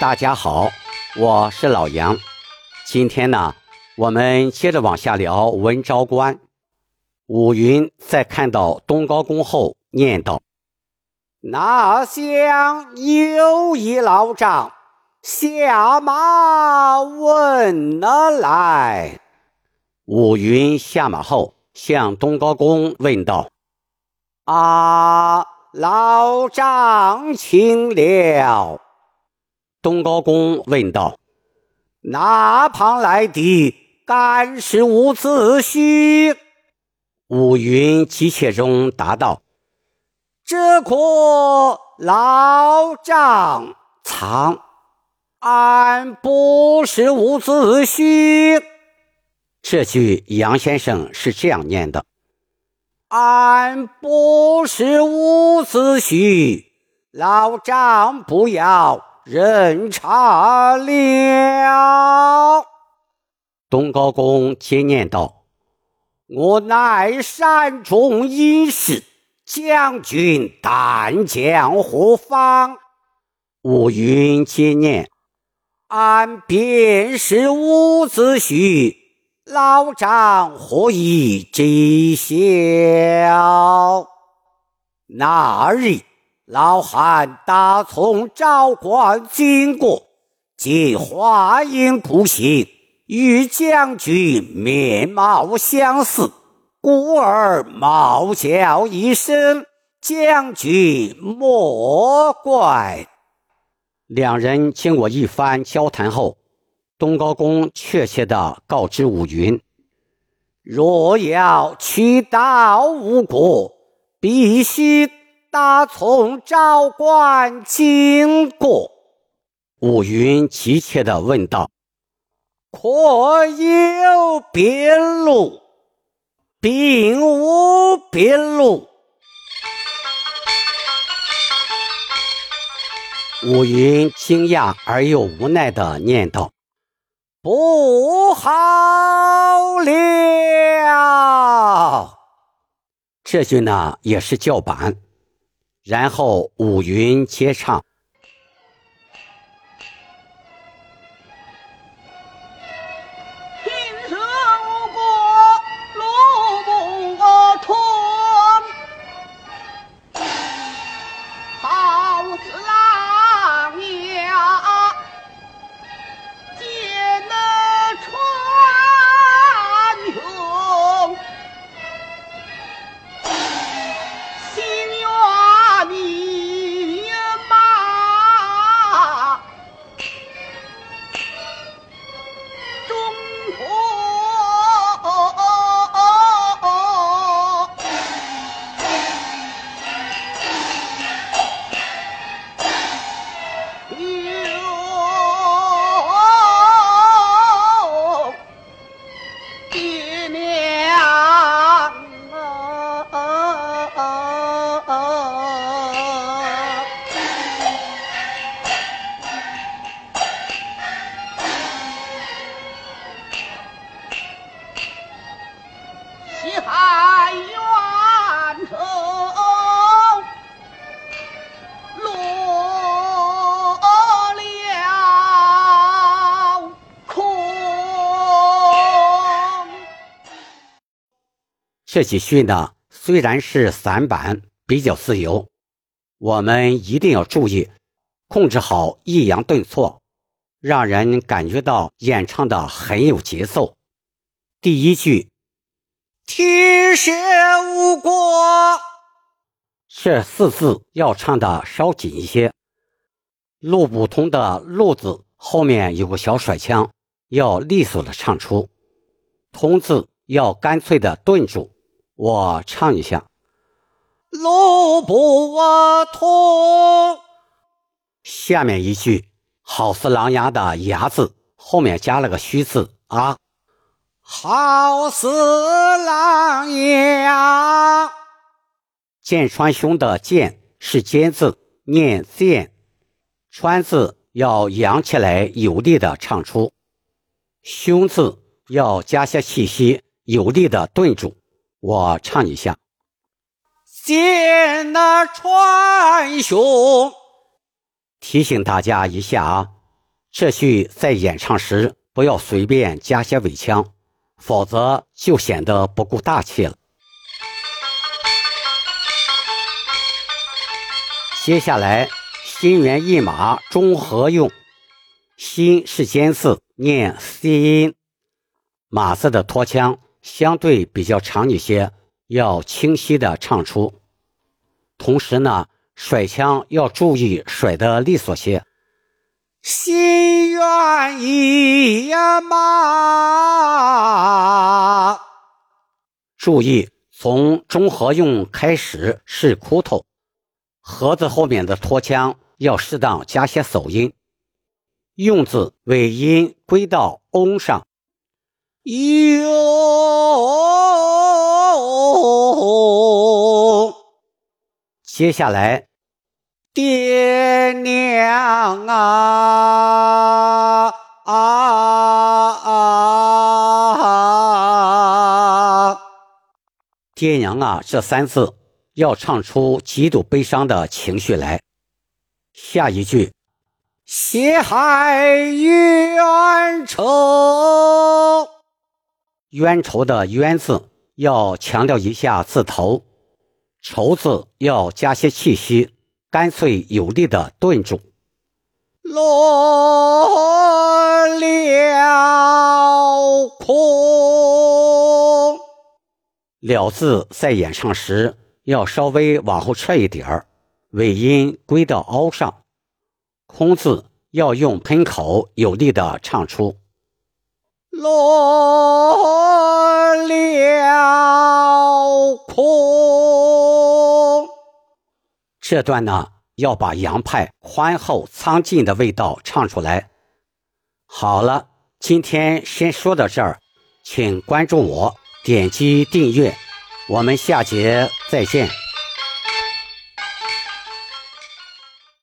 大家好，我是老杨。今天呢，我们接着往下聊文昭关。武云在看到东高公后，念道：“那厢有一老丈，下马问了来。”武云下马后，向东高公问道：“啊，老丈请了。”东高公问道：“哪旁来的？敢是伍子胥？”武云急切中答道：“这可老丈藏，俺不是伍子胥。”这句杨先生是这样念的：“俺不是伍子胥，老丈不要。”人差了。东高公接念道：“我乃山中隐士，将军但将何方？”武云接念：“俺便是伍子胥，老丈何以知晓？”那日。老汉打从昭关经过，见华阴不行，与将军面貌相似，故而冒叫一声：“将军莫怪。”两人经过一番交谈后，东高公确切地告知武云：“若要取道吴国，必须。”打从昭关经过，武云急切地问道：“可有别路？”“并无别路。”武云惊讶而又无奈地念道：“不好了！”这句呢，也是叫板。然后五云皆唱。这几句呢，虽然是散板，比较自由，我们一定要注意控制好抑扬顿挫，让人感觉到演唱的很有节奏。第一句“天下无国”，这四字要唱的稍紧一些。路不通的“路”字后面有个小甩腔，要利索的唱出；“通”字要干脆的顿住。我唱一下，路不通。下面一句好似狼牙的“牙”字，后面加了个虚字啊，好似狼牙。剑川兄的“剑”是尖字，念剑。川字要扬起来，有力的唱出；胸字要加些气息，有力的顿住。我唱一下，剑那穿胸。提醒大家一下啊，这句在演唱时不要随便加些尾腔，否则就显得不够大气了。接下来，心猿意马中和用，心是尖字，念 c 音，马字的拖腔相对比较长一些，要清晰的唱出。同时呢，甩腔要注意甩的利索些。心愿意马，注意从中和用开始是哭头。盒子后面的拖腔要适当加些手音，用字尾音归到翁上。哟，接下来，爹娘啊啊啊！爹娘啊，这三字。要唱出极度悲伤的情绪来。下一句，血海冤仇，冤仇的冤字要强调一下字头，愁字要加些气息，干脆有力的顿住。落了空，了字在演唱时。要稍微往后撤一点儿，尾音归到凹上，空字要用喷口有力的唱出。落了空，这段呢要把杨派宽厚苍劲的味道唱出来。好了，今天先说到这儿，请关注我，点击订阅。我们下节再见。